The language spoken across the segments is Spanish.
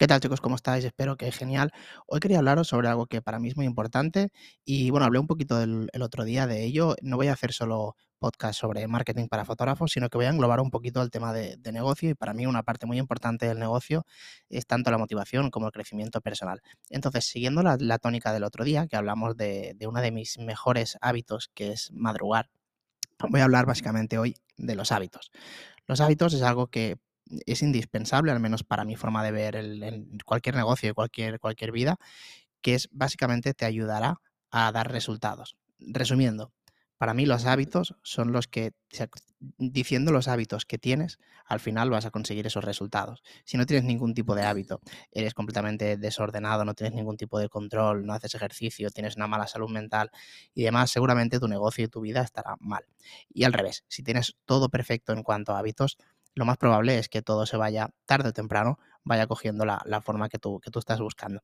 ¿Qué tal chicos? ¿Cómo estáis? Espero que genial. Hoy quería hablaros sobre algo que para mí es muy importante y bueno, hablé un poquito el, otro día de ello. No voy a hacer solo podcast sobre marketing para fotógrafos, sino que voy a englobar un poquito el tema de, negocio y para mí una parte muy importante del negocio es tanto la motivación como el crecimiento personal. Entonces, siguiendo la, tónica del otro día, que hablamos de, de uno de mis mejores hábitos, que es madrugar, voy a hablar básicamente hoy de los hábitos. Los hábitos es algo que es indispensable, al menos para mi forma de ver en cualquier negocio y cualquier, cualquier vida, que es básicamente te ayudará a dar resultados. Resumiendo, para mí los hábitos son los que, diciendo los hábitos que tienes, al final vas a conseguir esos resultados. Si no tienes ningún tipo de hábito, eres completamente desordenado, no tienes ningún tipo de control, no haces ejercicio, tienes una mala salud mental y demás, seguramente tu negocio y tu vida estará mal. Y al revés, si tienes todo perfecto en cuanto a hábitos, lo más probable es que todo se vaya tarde o temprano, vaya cogiendo la, forma que tú, que tú estás buscando.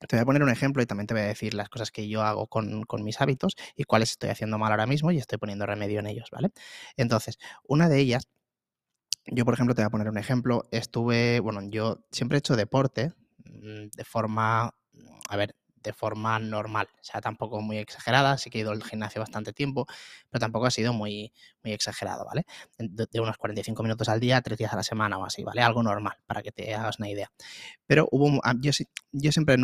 Te voy a poner un ejemplo y también te voy a decir las cosas que yo hago con, mis hábitos y cuáles estoy haciendo mal ahora mismo y estoy poniendo remedio en ellos, ¿vale? Entonces, una de ellas, yo por ejemplo te voy a poner un ejemplo, estuve, bueno, yo siempre he hecho deporte mm, de forma, a ver, de forma normal, o sea, tampoco muy exagerada, sí que he ido al gimnasio bastante tiempo, pero tampoco ha sido muy, muy exagerado, ¿vale? De, unos 45 minutos al día, tres días a la semana o así, ¿vale? Algo normal, para que te hagas una idea. Pero hubo, ah, yo, yo siempre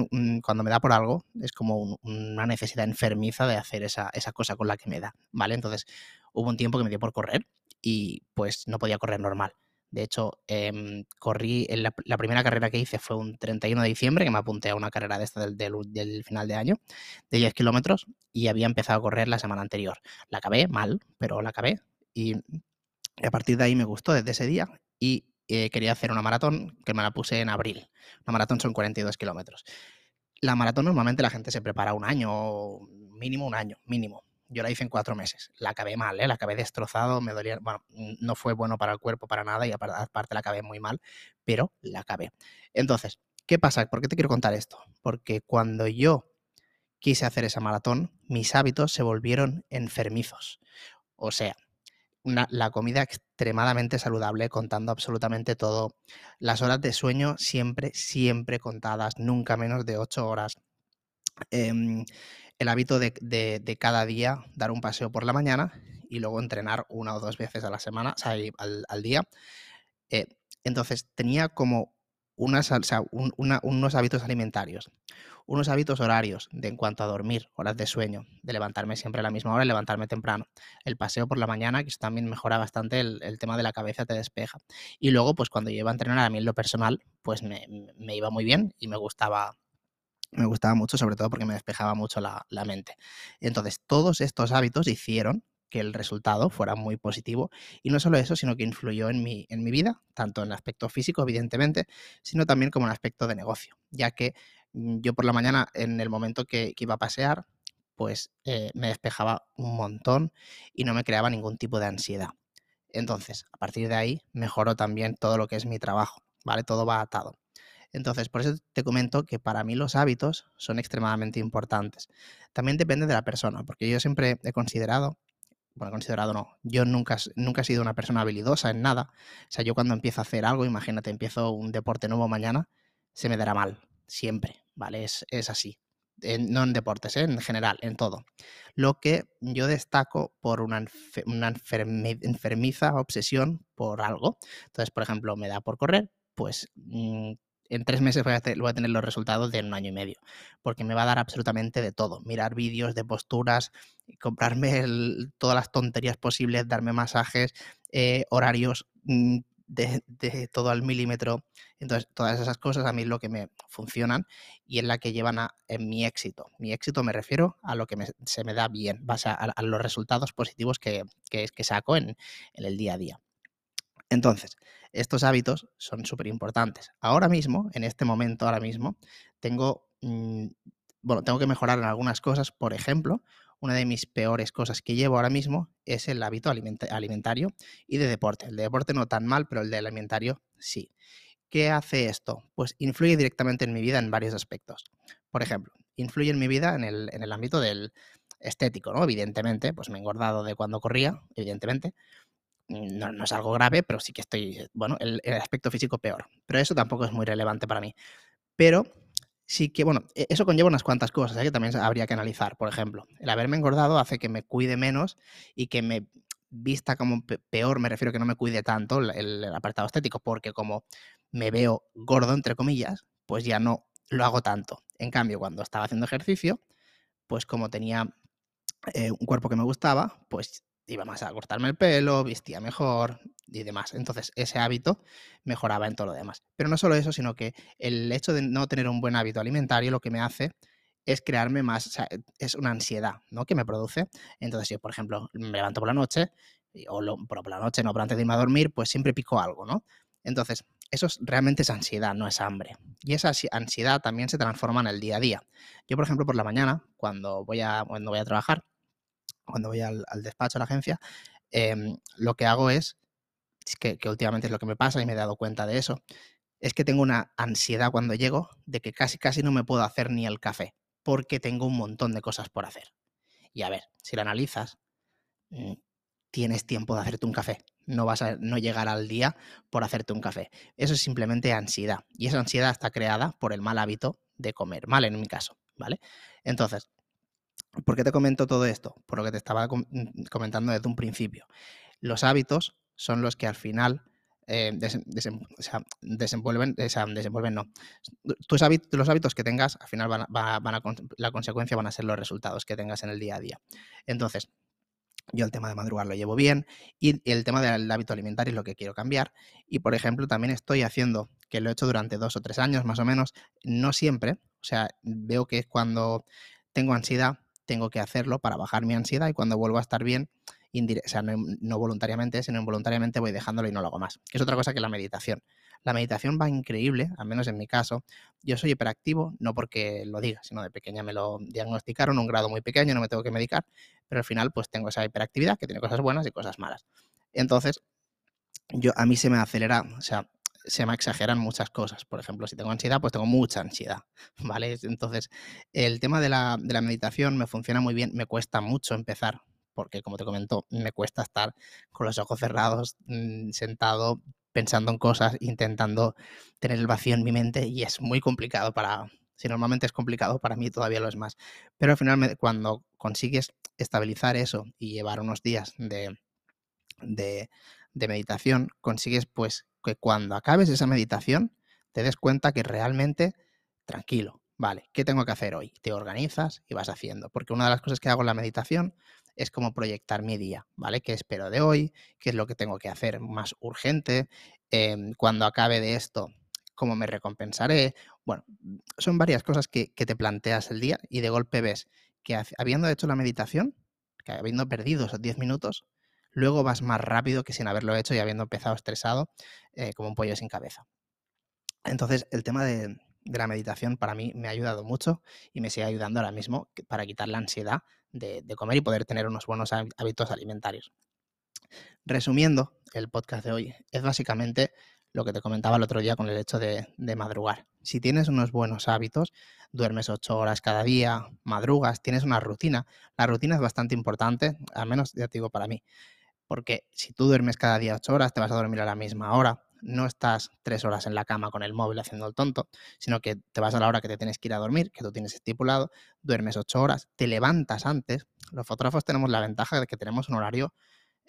cuando me da por algo, es como una necesidad enfermiza de hacer esa, esa cosa con la que me da, ¿vale? Entonces, hubo un tiempo que me dio por correr y pues no podía correr normal. De hecho, em, corrí, la, primera carrera que hice fue un 31 de diciembre, que me apunté a una carrera de esta del, final de año, de 10 kilómetros, y había empezado a correr la semana anterior. La acabé mal, pero la acabé. Y, a partir de ahí me gustó desde ese día y eh, quería hacer una maratón que me la puse en abril. Una maratón son 42 kilómetros. La maratón normalmente la gente se prepara un año, mínimo un año, mínimo. Yo la hice en cuatro meses. La acabé mal, ¿eh? la acabé destrozado, me dolía. Bueno, no fue bueno para el cuerpo para nada y aparte la acabé muy mal, pero la acabé. Entonces, ¿qué pasa? ¿Por qué te quiero contar esto? Porque cuando yo quise hacer esa maratón, mis hábitos se volvieron enfermizos. O sea, la comida extremadamente saludable, contando absolutamente todo. Las horas de sueño siempre, siempre contadas, nunca menos de ocho horas. Em, el hábito de, cada día dar un paseo por la mañana y luego entrenar una o dos veces a la semana, o sea, al, día. Eh, entonces tenía como unas, unos hábitos alimentarios, unos hábitos horarios de en cuanto a dormir, horas de sueño, de levantarme siempre a la misma hora y levantarme temprano. El paseo por la mañana, que eso también mejora bastante el, tema de la cabeza, te despeja. Y luego, pues cuando yo iba a entrenar a mí en lo personal, pues me, me iba muy bien y me gustaba me gustaba mucho, sobre todo porque me despejaba mucho la, mente. Entonces, todos estos hábitos hicieron que el resultado fuera muy positivo. Y no solo eso, sino que influyó en mi, en mi vida, tanto en el aspecto físico, evidentemente, sino también como en el aspecto de negocio, ya que mm, yo por la mañana, en el momento que, iba a pasear, pues eh, me despejaba un montón y no me creaba ningún tipo de ansiedad. Entonces, a partir de ahí, mejoró también todo lo que es mi trabajo, ¿vale? Todo va atado. Entonces, por eso te comento que para mí los hábitos son extremadamente importantes. También depende de la persona, porque yo siempre he considerado, bueno, considerado no, yo nunca, nunca he sido una persona habilidosa en nada. O sea, yo cuando empiezo a hacer algo, imagínate, empiezo un deporte nuevo mañana, se me dará mal, siempre, ¿vale? Es, así. no en deportes, ¿eh? en general, en todo. Lo que yo destaco por una, una enfermiza obsesión por algo. Entonces, por ejemplo, me da por correr, pues mm, en tres meses voy a, tener los resultados de un año y medio, porque me va a dar absolutamente de todo. Mirar vídeos de posturas, comprarme todas las tonterías posibles, darme masajes, eh, horarios mm, de, todo al milímetro. Entonces, todas esas cosas a mí es lo que me funcionan y es la que llevan a mi éxito. Mi éxito me refiero a lo que se me da bien, base a, los resultados positivos que, que, saco en el día a día. Entonces, estos hábitos son súper importantes. Ahora mismo, en este momento, ahora mismo, tengo, mm, bueno, tengo que mejorar en algunas cosas. Por ejemplo, una de mis peores cosas que llevo ahora mismo es el hábito alimentario y de deporte. El de deporte no tan mal, pero el de alimentario sí. ¿Qué hace esto? Pues influye directamente en mi vida en varios aspectos. Por ejemplo, influye en mi vida en el, en el ámbito del estético, ¿no? Evidentemente, pues me he engordado de cuando corría, evidentemente. No, no es algo grave, pero sí que estoy, bueno, el, el aspecto físico peor. Pero eso tampoco es muy relevante para mí. Pero sí que, bueno, e, eso conlleva unas cuantas cosas ¿eh? que también habría que analizar. Por ejemplo, el haberme engordado hace que me cuide menos y que me vista como peor, me refiero a que no me cuide tanto el, apartado estético, porque como me veo gordo, entre comillas, pues ya no lo hago tanto. En cambio, cuando estaba haciendo ejercicio, pues como tenía eh, un cuerpo que me gustaba, pues iba más a cortarme el pelo, vestía mejor y demás. Entonces, ese hábito mejoraba en todo lo demás. Pero no solo eso, sino que el hecho de no tener un buen hábito alimentario lo que me hace es crearme más, o sea, es una ansiedad, ¿no? Que me produce. Entonces, si, por ejemplo, me levanto por la noche, o por la noche, no, pero antes de irme a dormir, pues siempre pico algo, ¿no? Entonces, eso es, realmente es ansiedad, no es hambre. Y esa ansiedad también se transforma en el día a día. Yo, por ejemplo, por la mañana, cuando voy a, cuando voy a trabajar, cuando voy al, despacho, a la agencia, em, lo que hago es, que, que últimamente es lo que me pasa y me he dado cuenta de eso, es que tengo una ansiedad cuando llego de que casi casi no me puedo hacer ni el café porque tengo un montón de cosas por hacer. Y a ver, si lo analizas, mm, tienes tiempo de hacerte un café. No vas a no llegar al día por hacerte un café. Eso es simplemente ansiedad. Y esa ansiedad está creada por el mal hábito de comer. Mal en mi caso, ¿vale? Entonces, ¿por qué te comento todo esto? Por lo que te estaba mm, comentando desde un principio. Los hábitos son los que al final eh, desenvuelven, no. Tus hábitos, los hábitos que tengas, al final van a, la consecuencia van a ser los resultados que tengas en el día a día. Entonces, yo el tema de madrugar lo llevo bien y el tema del hábito alimentario es lo que quiero cambiar. Y por ejemplo, también estoy haciendo, que lo he hecho durante dos o tres años más o menos, no siempre, o sea, veo que cuando tengo ansiedad, tengo que hacerlo para bajar mi ansiedad y cuando vuelvo a estar bien, o sea, no, voluntariamente, sino involuntariamente voy dejándolo y no lo hago más. Es otra cosa que la meditación. La meditación va increíble, al menos en mi caso. Yo soy hiperactivo, no porque lo diga, sino de pequeña me lo diagnosticaron, un grado muy pequeño, no me tengo que medicar, pero al final pues tengo esa hiperactividad que tiene cosas buenas y cosas malas. Entonces, yo a mí se me acelera, se me exageran muchas cosas. Por ejemplo, si tengo ansiedad, pues tengo mucha ansiedad, ¿vale? Entonces, el tema de la, de la meditación me funciona muy bien, me cuesta mucho empezar, porque como te comento, me cuesta estar con los ojos cerrados, mm, sentado, pensando en cosas, intentando tener el vacío en mi mente y es muy complicado para, si normalmente es complicado, para mí todavía lo es más. Pero al final, cuando consigues estabilizar eso y llevar unos días de, de, de meditación, consigues pues que cuando acabes esa meditación te des cuenta que realmente tranquilo, vale, ¿qué tengo que hacer hoy? Te organizas y vas haciendo, porque una de las cosas que hago en la meditación es como proyectar mi día, ¿vale? ¿Qué espero de hoy? ¿Qué es lo que tengo que hacer más urgente? Em, cuando acabe de esto, ¿cómo me recompensaré? Bueno, son varias cosas que, te planteas el día y de golpe ves que habiendo hecho la meditación, que habiendo perdido esos 10 minutos, luego vas más rápido que sin haberlo hecho y habiendo empezado estresado eh, como un pollo sin cabeza. Entonces, el tema de, de la meditación para mí me ha ayudado mucho y me sigue ayudando ahora mismo para quitar la ansiedad de, comer y poder tener unos buenos hábitos alimentarios. Resumiendo, el podcast de hoy es básicamente lo que te comentaba el otro día con el hecho de, madrugar. Si tienes unos buenos hábitos, duermes ocho horas cada día, madrugas, tienes una rutina. La rutina es bastante importante, al menos ya te digo para mí, porque si tú duermes cada día ocho horas, te vas a dormir a la misma hora, no estás tres horas en la cama con el móvil haciendo el tonto, sino que te vas a la hora que te tienes que ir a dormir, que tú tienes estipulado, duermes ocho horas, te levantas antes. Los fotógrafos tenemos la ventaja de que tenemos un horario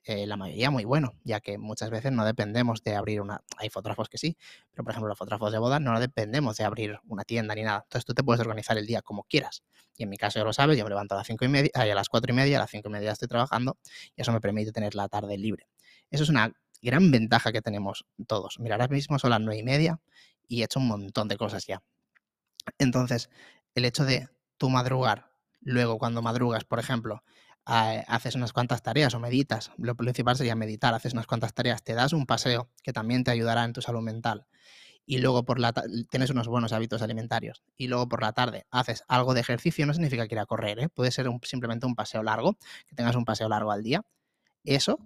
eh, la mayoría muy bueno, ya que muchas veces no dependemos de abrir una... Hay fotógrafos que sí, pero por ejemplo los fotógrafos de boda no dependemos de abrir una tienda ni nada. Entonces tú te puedes organizar el día como quieras. Y en mi caso ya lo sabes, yo me levanto a las cinco y media, a las cuatro y media, a las cinco y media estoy trabajando y eso me permite tener la tarde libre. Eso es una gran ventaja que tenemos todos. Mira, ahora mismo son las nueve y media y he hecho un montón de cosas ya. Entonces, el hecho de tú madrugar, luego cuando madrugas, por ejemplo, haces unas cuantas tareas o meditas, lo principal sería meditar, haces unas cuantas tareas, te das un paseo que también te ayudará en tu salud mental y luego por la tienes unos buenos hábitos alimentarios y luego por la tarde haces algo de ejercicio, no significa que ir a correr, ¿eh? puede ser simplemente un paseo largo, que tengas un paseo largo al día. Eso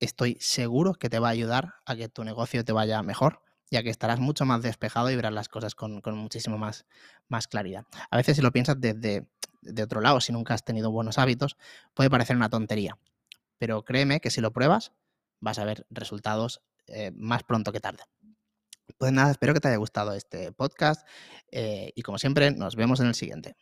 estoy seguro que te va a ayudar a que tu negocio te vaya mejor ya que estarás mucho más despejado y verás las cosas con, con muchísimo más, más claridad. A veces si lo piensas desde de otro lado, si nunca has tenido buenos hábitos, puede parecer una tontería, pero créeme que si lo pruebas vas a ver resultados eh, más pronto que tarde. Pues nada, espero que te haya gustado este podcast eh, y como siempre nos vemos en el siguiente.